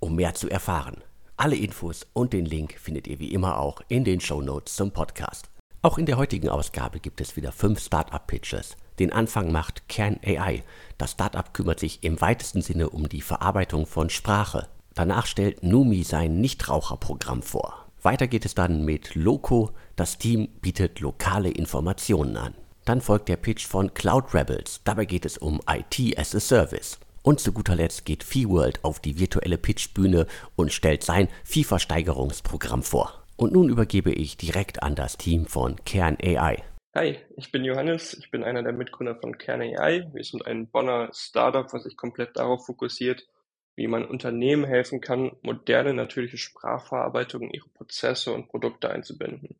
um mehr zu erfahren. Alle Infos und den Link findet ihr wie immer auch in den Show Notes zum Podcast. Auch in der heutigen Ausgabe gibt es wieder fünf Startup-Pitches. Den Anfang macht Kern AI. Das Startup kümmert sich im weitesten Sinne um die Verarbeitung von Sprache. Danach stellt Numi sein Nichtraucherprogramm vor. Weiter geht es dann mit Loco. Das Team bietet lokale Informationen an. Dann folgt der Pitch von Cloud Rebels. Dabei geht es um IT as a Service. Und zu guter Letzt geht ViewWorld auf die virtuelle Pitchbühne und stellt sein FIFA-Steigerungsprogramm vor. Und nun übergebe ich direkt an das Team von Kern AI. Hi, ich bin Johannes, ich bin einer der Mitgründer von Kern AI. Wir sind ein Bonner Startup, was sich komplett darauf fokussiert, wie man Unternehmen helfen kann, moderne natürliche Sprachverarbeitung in ihre Prozesse und Produkte einzubinden.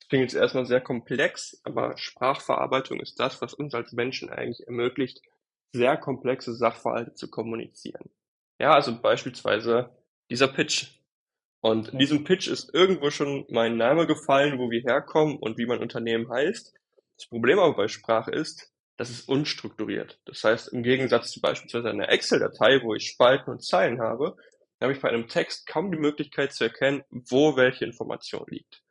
Das klingt jetzt erstmal sehr komplex, aber Sprachverarbeitung ist das, was uns als Menschen eigentlich ermöglicht, sehr komplexe Sachverhalte zu kommunizieren. Ja, also beispielsweise dieser Pitch. Und in diesem Pitch ist irgendwo schon mein Name gefallen, wo wir herkommen und wie mein Unternehmen heißt. Das Problem aber bei Sprache ist, das ist unstrukturiert. Das heißt, im Gegensatz zu beispielsweise einer Excel-Datei, wo ich Spalten und Zeilen habe, habe ich bei einem Text kaum die Möglichkeit zu erkennen, wo welche Information liegt.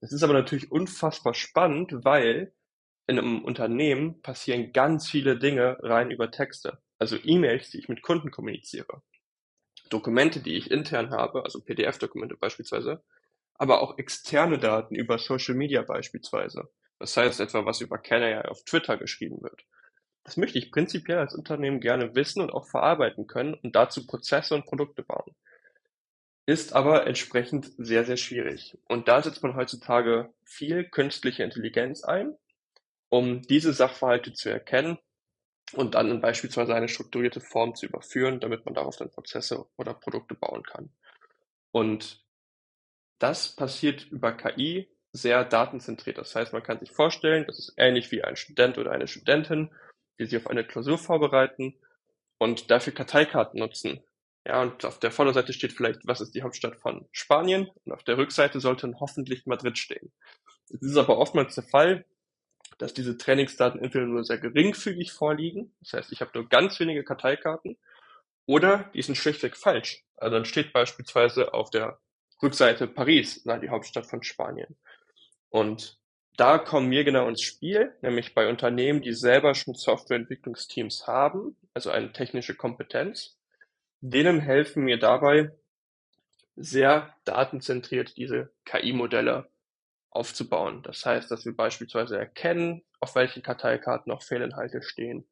Das ist aber natürlich unfassbar spannend, weil in einem Unternehmen passieren ganz viele Dinge rein über Texte. Also E-Mails, die ich mit Kunden kommuniziere. Dokumente, die ich intern habe, also PDF-Dokumente beispielsweise, aber auch externe Daten über Social Media beispielsweise. Das heißt etwa, was über Canary auf Twitter geschrieben wird. Das möchte ich prinzipiell als Unternehmen gerne wissen und auch verarbeiten können und dazu Prozesse und Produkte bauen. Ist aber entsprechend sehr, sehr schwierig. Und da setzt man heutzutage viel künstliche Intelligenz ein, um diese Sachverhalte zu erkennen und dann in beispielsweise eine strukturierte Form zu überführen, damit man darauf dann Prozesse oder Produkte bauen kann. Und das passiert über KI sehr datenzentriert. Das heißt, man kann sich vorstellen, das ist ähnlich wie ein Student oder eine Studentin, die sich auf eine Klausur vorbereiten und dafür Karteikarten nutzen. Ja, und auf der Vorderseite steht vielleicht, was ist die Hauptstadt von Spanien? Und auf der Rückseite sollte hoffentlich Madrid stehen. Es ist aber oftmals der Fall, dass diese Trainingsdaten entweder nur sehr geringfügig vorliegen, das heißt, ich habe nur ganz wenige Karteikarten, oder die sind schlichtweg falsch. Also dann steht beispielsweise auf der Rückseite Paris, na, die Hauptstadt von Spanien. Und da kommen wir genau ins Spiel, nämlich bei Unternehmen, die selber schon Softwareentwicklungsteams haben, also eine technische Kompetenz. Denen helfen wir dabei, sehr datenzentriert diese KI-Modelle aufzubauen. Das heißt, dass wir beispielsweise erkennen, auf welchen Karteikarten noch Fehlinhalte stehen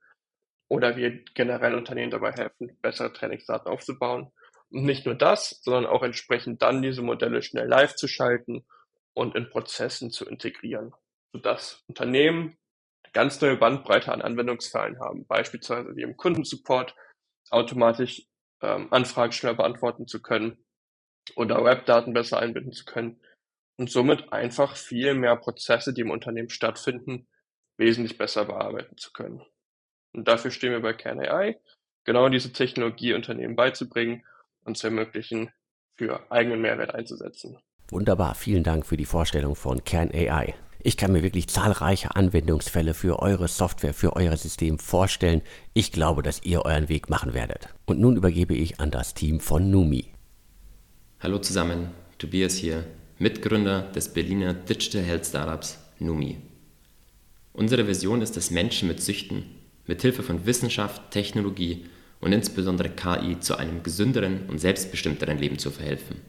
oder wir generell Unternehmen dabei helfen, bessere Trainingsdaten aufzubauen. Und nicht nur das, sondern auch entsprechend dann diese Modelle schnell live zu schalten und in Prozessen zu integrieren, sodass Unternehmen eine ganz neue Bandbreite an Anwendungsfällen haben, beispielsweise wie im Kundensupport automatisch ähm, Anfragen schneller beantworten zu können oder Webdaten besser einbinden zu können und somit einfach viel mehr Prozesse, die im Unternehmen stattfinden, wesentlich besser bearbeiten zu können. Und dafür stehen wir bei Kern AI, genau diese Technologie Unternehmen beizubringen und zu ermöglichen, für eigenen Mehrwert einzusetzen. Wunderbar, vielen Dank für die Vorstellung von Kern AI. Ich kann mir wirklich zahlreiche Anwendungsfälle für eure Software, für euer System vorstellen. Ich glaube, dass ihr euren Weg machen werdet. Und nun übergebe ich an das Team von Numi. Hallo zusammen, Tobias hier, Mitgründer des Berliner Digital Health Startups Numi. Unsere Vision ist es, Menschen mit Süchten mit Hilfe von Wissenschaft, Technologie und insbesondere KI zu einem gesünderen und selbstbestimmteren Leben zu verhelfen.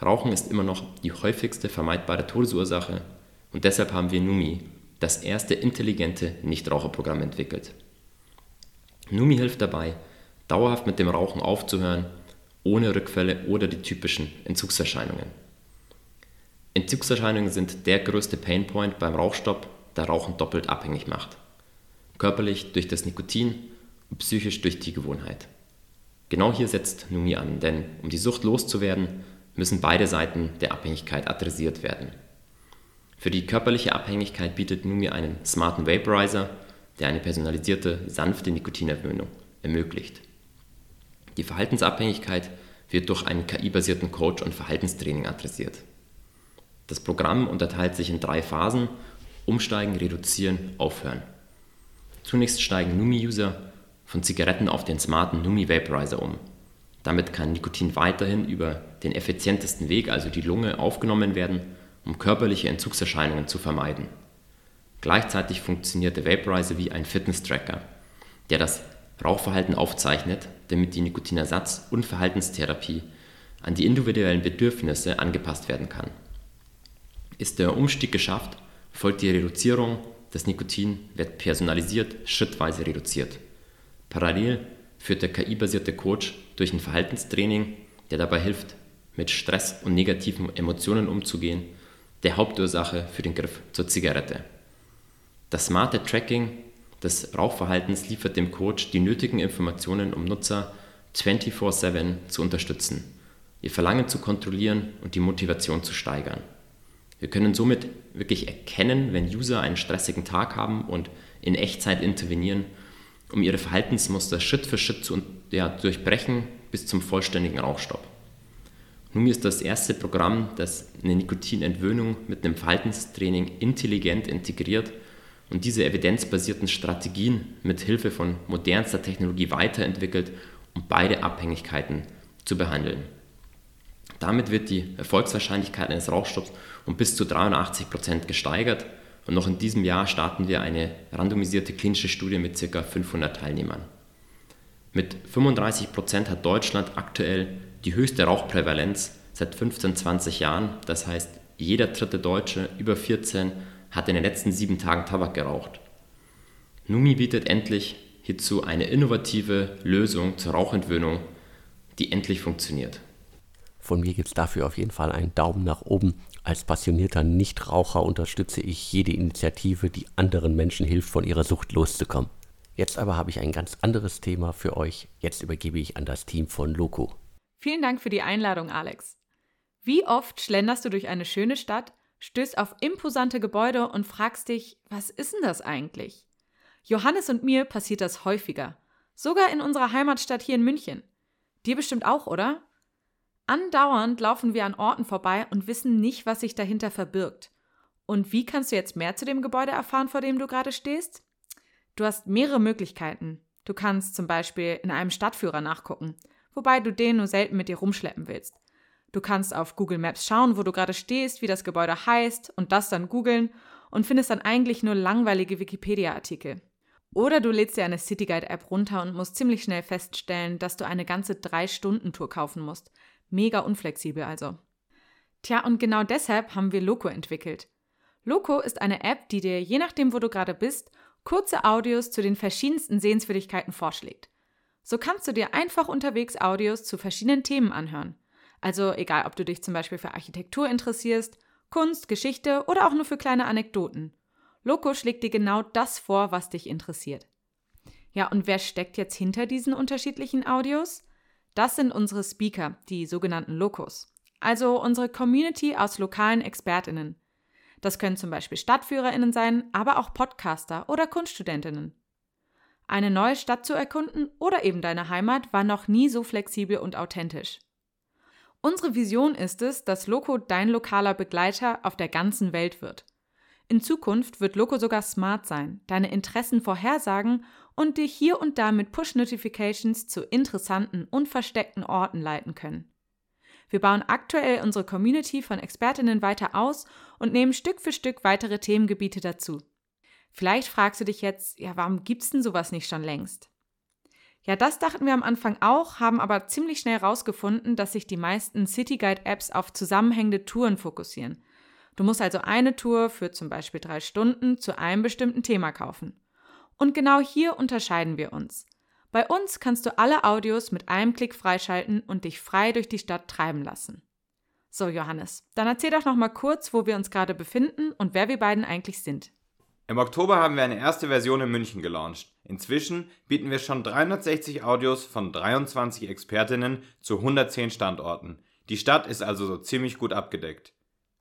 Rauchen ist immer noch die häufigste vermeidbare Todesursache und deshalb haben wir Numi, das erste intelligente Nichtraucherprogramm entwickelt. Numi hilft dabei, dauerhaft mit dem Rauchen aufzuhören, ohne Rückfälle oder die typischen Entzugserscheinungen. Entzugserscheinungen sind der größte Painpoint beim Rauchstopp, der Rauchen doppelt abhängig macht. Körperlich durch das Nikotin und psychisch durch die Gewohnheit. Genau hier setzt Numi an, denn um die Sucht loszuwerden, müssen beide Seiten der Abhängigkeit adressiert werden. Für die körperliche Abhängigkeit bietet Numi einen smarten Vaporizer, der eine personalisierte, sanfte Nikotinerwöhnung ermöglicht. Die Verhaltensabhängigkeit wird durch einen KI-basierten Coach und Verhaltenstraining adressiert. Das Programm unterteilt sich in drei Phasen: Umsteigen, Reduzieren, Aufhören. Zunächst steigen Numi-User von Zigaretten auf den smarten Numi Vaporizer um. Damit kann Nikotin weiterhin über den effizientesten Weg, also die Lunge, aufgenommen werden, um körperliche Entzugserscheinungen zu vermeiden. Gleichzeitig funktioniert der Vaporizer wie ein Fitness-Tracker, der das Rauchverhalten aufzeichnet, damit die Nikotinersatz- und Verhaltenstherapie an die individuellen Bedürfnisse angepasst werden kann. Ist der Umstieg geschafft, folgt die Reduzierung, das Nikotin wird personalisiert schrittweise reduziert. Parallel führt der KI-basierte Coach durch ein Verhaltenstraining, der dabei hilft, mit Stress und negativen Emotionen umzugehen, der Hauptursache für den Griff zur Zigarette. Das smarte Tracking des Rauchverhaltens liefert dem Coach die nötigen Informationen, um Nutzer 24/7 zu unterstützen, ihr Verlangen zu kontrollieren und die Motivation zu steigern. Wir können somit wirklich erkennen, wenn User einen stressigen Tag haben und in Echtzeit intervenieren, um ihre Verhaltensmuster Schritt für Schritt zu ja, durchbrechen bis zum vollständigen Rauchstopp. Numi ist das erste Programm, das eine Nikotinentwöhnung mit einem Verhaltenstraining intelligent integriert und diese evidenzbasierten Strategien mit Hilfe von modernster Technologie weiterentwickelt, um beide Abhängigkeiten zu behandeln. Damit wird die Erfolgswahrscheinlichkeit eines Rauchstopps um bis zu 83 Prozent gesteigert und noch in diesem Jahr starten wir eine randomisierte klinische Studie mit ca. 500 Teilnehmern. Mit 35 Prozent hat Deutschland aktuell die höchste Rauchprävalenz seit 15, 20 Jahren. Das heißt, jeder dritte Deutsche über 14 hat in den letzten sieben Tagen Tabak geraucht. Numi bietet endlich hierzu eine innovative Lösung zur Rauchentwöhnung, die endlich funktioniert. Von mir gibt es dafür auf jeden Fall einen Daumen nach oben. Als passionierter Nichtraucher unterstütze ich jede Initiative, die anderen Menschen hilft, von ihrer Sucht loszukommen. Jetzt aber habe ich ein ganz anderes Thema für euch. Jetzt übergebe ich an das Team von Loco. Vielen Dank für die Einladung, Alex. Wie oft schlenderst du durch eine schöne Stadt stößt auf imposante Gebäude und fragst dich, was ist denn das eigentlich? Johannes und mir passiert das häufiger. Sogar in unserer Heimatstadt hier in München. Dir bestimmt auch, oder? Andauernd laufen wir an Orten vorbei und wissen nicht, was sich dahinter verbirgt. Und wie kannst du jetzt mehr zu dem Gebäude erfahren, vor dem du gerade stehst? Du hast mehrere Möglichkeiten. Du kannst zum Beispiel in einem Stadtführer nachgucken, wobei du den nur selten mit dir rumschleppen willst. Du kannst auf Google Maps schauen, wo du gerade stehst, wie das Gebäude heißt und das dann googeln und findest dann eigentlich nur langweilige Wikipedia-Artikel. Oder du lädst dir eine Cityguide-App runter und musst ziemlich schnell feststellen, dass du eine ganze 3-Stunden-Tour kaufen musst. Mega unflexibel also. Tja, und genau deshalb haben wir Loco entwickelt. Loco ist eine App, die dir, je nachdem, wo du gerade bist, kurze Audios zu den verschiedensten Sehenswürdigkeiten vorschlägt. So kannst du dir einfach unterwegs Audios zu verschiedenen Themen anhören. Also egal, ob du dich zum Beispiel für Architektur interessierst, Kunst, Geschichte oder auch nur für kleine Anekdoten. Loco schlägt dir genau das vor, was dich interessiert. Ja, und wer steckt jetzt hinter diesen unterschiedlichen Audios? Das sind unsere Speaker, die sogenannten Locos. Also unsere Community aus lokalen ExpertInnen. Das können zum Beispiel StadtführerInnen sein, aber auch Podcaster oder KunststudentInnen. Eine neue Stadt zu erkunden oder eben deine Heimat war noch nie so flexibel und authentisch. Unsere Vision ist es, dass Loco dein lokaler Begleiter auf der ganzen Welt wird. In Zukunft wird Loco sogar smart sein, deine Interessen vorhersagen und dich hier und da mit Push-Notifications zu interessanten und versteckten Orten leiten können. Wir bauen aktuell unsere Community von Expertinnen weiter aus und nehmen Stück für Stück weitere Themengebiete dazu. Vielleicht fragst du dich jetzt, ja, warum gibt's denn sowas nicht schon längst? Ja, das dachten wir am Anfang auch, haben aber ziemlich schnell herausgefunden, dass sich die meisten Cityguide-Apps auf zusammenhängende Touren fokussieren. Du musst also eine Tour für zum Beispiel drei Stunden zu einem bestimmten Thema kaufen. Und genau hier unterscheiden wir uns. Bei uns kannst du alle Audios mit einem Klick freischalten und dich frei durch die Stadt treiben lassen. So, Johannes, dann erzähl doch noch mal kurz, wo wir uns gerade befinden und wer wir beiden eigentlich sind. Im Oktober haben wir eine erste Version in München gelauncht. Inzwischen bieten wir schon 360 Audios von 23 Expertinnen zu 110 Standorten. Die Stadt ist also so ziemlich gut abgedeckt.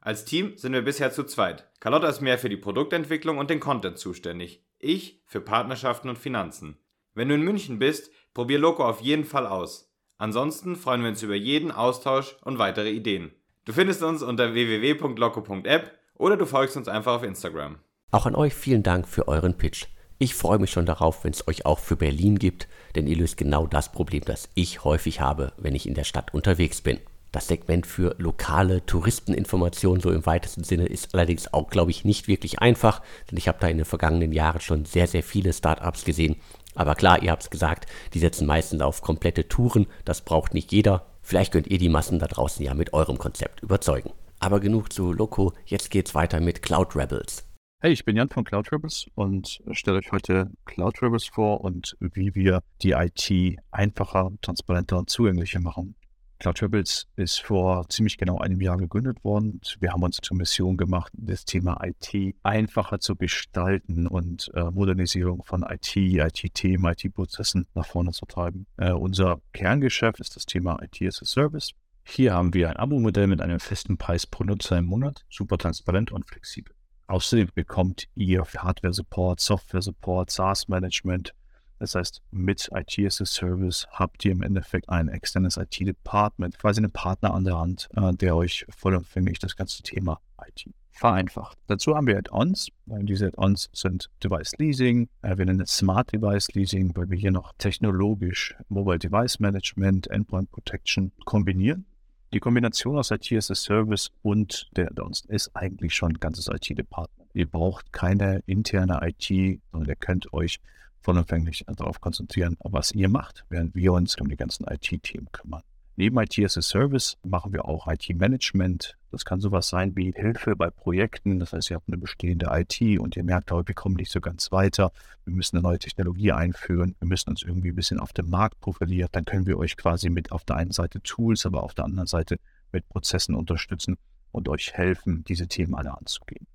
Als Team sind wir bisher zu zweit. Carlotta ist mehr für die Produktentwicklung und den Content zuständig. Ich für Partnerschaften und Finanzen. Wenn du in München bist, probier Loco auf jeden Fall aus. Ansonsten freuen wir uns über jeden Austausch und weitere Ideen. Du findest uns unter www.loco.app oder du folgst uns einfach auf Instagram. Auch an euch vielen Dank für euren Pitch. Ich freue mich schon darauf, wenn es euch auch für Berlin gibt, denn ihr löst genau das Problem, das ich häufig habe, wenn ich in der Stadt unterwegs bin. Das Segment für lokale Touristeninformationen so im weitesten Sinne ist allerdings auch, glaube ich, nicht wirklich einfach, denn ich habe da in den vergangenen Jahren schon sehr, sehr viele Startups gesehen. Aber klar, ihr habt es gesagt, die setzen meistens auf komplette Touren, das braucht nicht jeder. Vielleicht könnt ihr die Massen da draußen ja mit eurem Konzept überzeugen. Aber genug zu Loco, jetzt geht's weiter mit Cloud Rebels. Hey, ich bin Jan von Cloud Rebels und stelle euch heute Cloud Rebels vor und wie wir die IT einfacher, transparenter und zugänglicher machen. Cloud Rebels ist vor ziemlich genau einem Jahr gegründet worden. Wir haben uns zur Mission gemacht, das Thema IT einfacher zu gestalten und äh, Modernisierung von IT, IT-Themen, IT-Prozessen nach vorne zu treiben. Äh, unser Kerngeschäft ist das Thema IT as a Service. Hier haben wir ein Abo-Modell mit einem festen Preis pro Nutzer im Monat, super transparent und flexibel. Außerdem bekommt ihr Hardware-Support, Software-Support, SaaS-Management, das heißt, mit IT as a Service habt ihr im Endeffekt ein externes IT-Department, quasi einen Partner an der Hand, äh, der euch vollumfänglich das ganze Thema IT vereinfacht. Dazu haben wir Add-ons. Diese Add-ons sind Device Leasing. Äh, wir nennen es Smart Device Leasing, weil wir hier noch technologisch Mobile Device Management, Endpoint Protection kombinieren. Die Kombination aus IT as a Service und der Add-ons ist eigentlich schon ein ganzes IT-Department. Ihr braucht keine interne IT, sondern ihr könnt euch vollumfänglich darauf konzentrieren, was ihr macht, während wir uns um die ganzen IT-Themen kümmern. Neben IT as a Service machen wir auch IT-Management. Das kann sowas sein wie Hilfe bei Projekten. Das heißt, ihr habt eine bestehende IT und ihr merkt, oh, wir kommen nicht so ganz weiter. Wir müssen eine neue Technologie einführen. Wir müssen uns irgendwie ein bisschen auf dem Markt profilieren. Dann können wir euch quasi mit auf der einen Seite Tools, aber auf der anderen Seite mit Prozessen unterstützen und euch helfen, diese Themen alle anzugehen.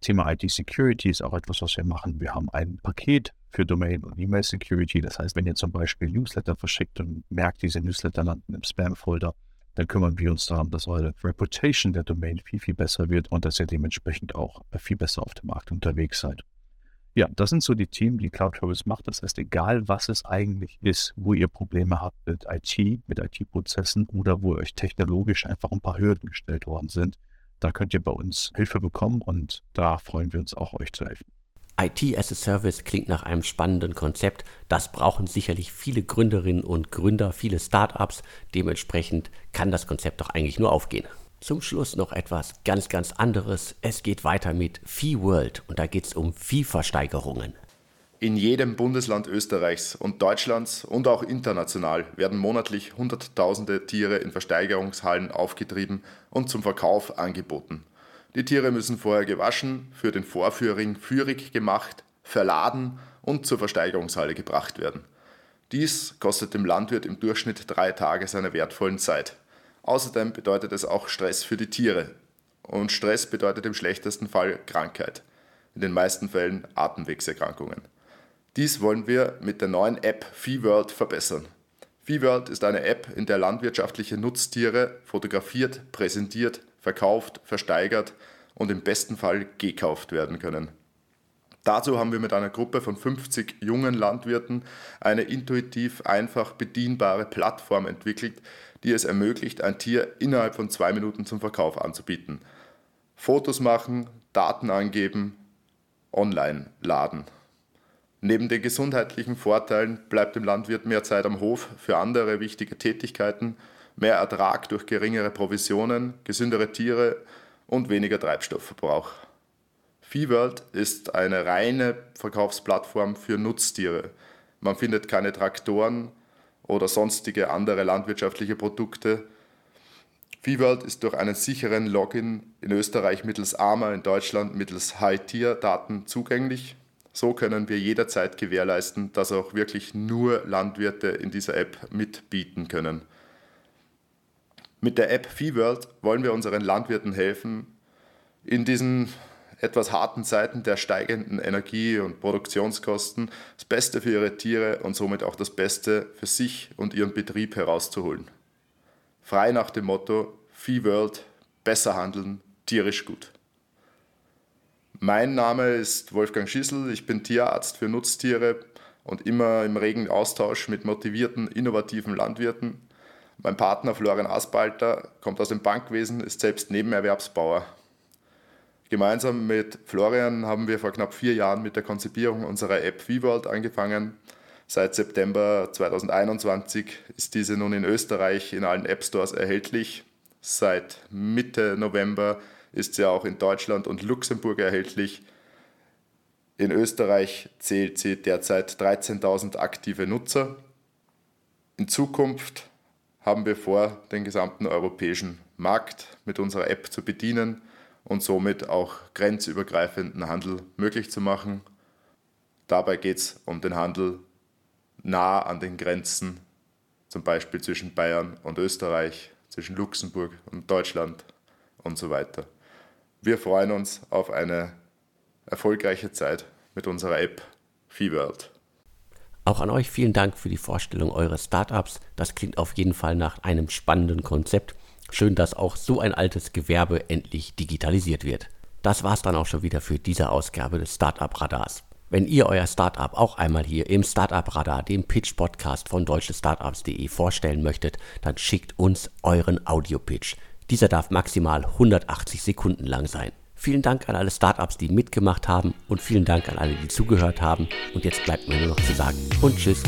Thema IT-Security ist auch etwas, was wir machen. Wir haben ein Paket für Domain- und E-Mail-Security. Das heißt, wenn ihr zum Beispiel Newsletter verschickt und merkt, diese Newsletter landen im Spam-Folder, dann kümmern wir uns darum, dass eure Reputation der Domain viel, viel besser wird und dass ihr dementsprechend auch viel besser auf dem Markt unterwegs seid. Ja, das sind so die Themen, die Cloud Service macht. Das heißt, egal was es eigentlich ist, wo ihr Probleme habt mit IT, mit IT-Prozessen oder wo euch technologisch einfach ein paar Hürden gestellt worden sind, da könnt ihr bei uns Hilfe bekommen und da freuen wir uns auch, euch zu helfen. IT as a Service klingt nach einem spannenden Konzept. Das brauchen sicherlich viele Gründerinnen und Gründer, viele Startups. Dementsprechend kann das Konzept doch eigentlich nur aufgehen. Zum Schluss noch etwas ganz, ganz anderes. Es geht weiter mit Fee World und da geht es um Viehversteigerungen. In jedem Bundesland Österreichs und Deutschlands und auch international werden monatlich Hunderttausende Tiere in Versteigerungshallen aufgetrieben und zum Verkauf angeboten. Die Tiere müssen vorher gewaschen, für den Vorführing führig gemacht, verladen und zur Versteigerungshalle gebracht werden. Dies kostet dem Landwirt im Durchschnitt drei Tage seiner wertvollen Zeit. Außerdem bedeutet es auch Stress für die Tiere. Und Stress bedeutet im schlechtesten Fall Krankheit. In den meisten Fällen Atemwegserkrankungen. Dies wollen wir mit der neuen App ViehWorld verbessern. ViehWorld ist eine App, in der landwirtschaftliche Nutztiere fotografiert, präsentiert, verkauft, versteigert und im besten Fall gekauft werden können. Dazu haben wir mit einer Gruppe von 50 jungen Landwirten eine intuitiv einfach bedienbare Plattform entwickelt, die es ermöglicht, ein Tier innerhalb von zwei Minuten zum Verkauf anzubieten. Fotos machen, Daten angeben, online laden. Neben den gesundheitlichen Vorteilen bleibt dem Landwirt mehr Zeit am Hof für andere wichtige Tätigkeiten, mehr Ertrag durch geringere Provisionen, gesündere Tiere und weniger Treibstoffverbrauch. ViehWorld ist eine reine Verkaufsplattform für Nutztiere. man findet keine Traktoren oder sonstige andere landwirtschaftliche Produkte. ViehWorld ist durch einen sicheren Login in Österreich mittels AMA, in Deutschland mittels High-Tier-Daten zugänglich. So können wir jederzeit gewährleisten, dass auch wirklich nur Landwirte in dieser App mitbieten können. Mit der App ViehWorld wollen wir unseren Landwirten helfen, in diesen etwas harten Zeiten der steigenden Energie- und Produktionskosten das Beste für ihre Tiere und somit auch das Beste für sich und ihren Betrieb herauszuholen. Frei nach dem Motto Vieh World, besser handeln, tierisch gut. Mein Name ist Wolfgang Schissel, ich bin Tierarzt für Nutztiere und immer im regen Austausch mit motivierten, innovativen Landwirten. Mein Partner Florian Aspalter kommt aus dem Bankwesen, ist selbst Nebenerwerbsbauer Gemeinsam mit Florian haben wir vor knapp vier Jahren mit der Konzipierung unserer App VWorld angefangen. Seit September 2021 ist diese nun in Österreich in allen App Stores erhältlich. Seit Mitte November ist sie auch in Deutschland und Luxemburg erhältlich. In Österreich zählt sie derzeit 13.000 aktive Nutzer. In Zukunft haben wir vor, den gesamten europäischen Markt mit unserer App zu bedienen und somit auch grenzübergreifenden Handel möglich zu machen. Dabei geht es um den Handel nah an den Grenzen, zum Beispiel zwischen Bayern und Österreich, zwischen Luxemburg und Deutschland und so weiter. Wir freuen uns auf eine erfolgreiche Zeit mit unserer App ViehWorld. Auch an euch vielen Dank für die Vorstellung eures Startups. Das klingt auf jeden Fall nach einem spannenden Konzept Schön, dass auch so ein altes Gewerbe endlich digitalisiert wird. Das war's dann auch schon wieder für diese Ausgabe des Startup Radars. Wenn ihr euer Startup auch einmal hier im Startup Radar, dem Pitch Podcast von deutschestartups.de vorstellen möchtet, dann schickt uns euren Audio-Pitch. Dieser darf maximal 180 Sekunden lang sein. Vielen Dank an alle Startups, die mitgemacht haben und vielen Dank an alle, die zugehört haben. Und jetzt bleibt mir nur noch zu sagen und tschüss.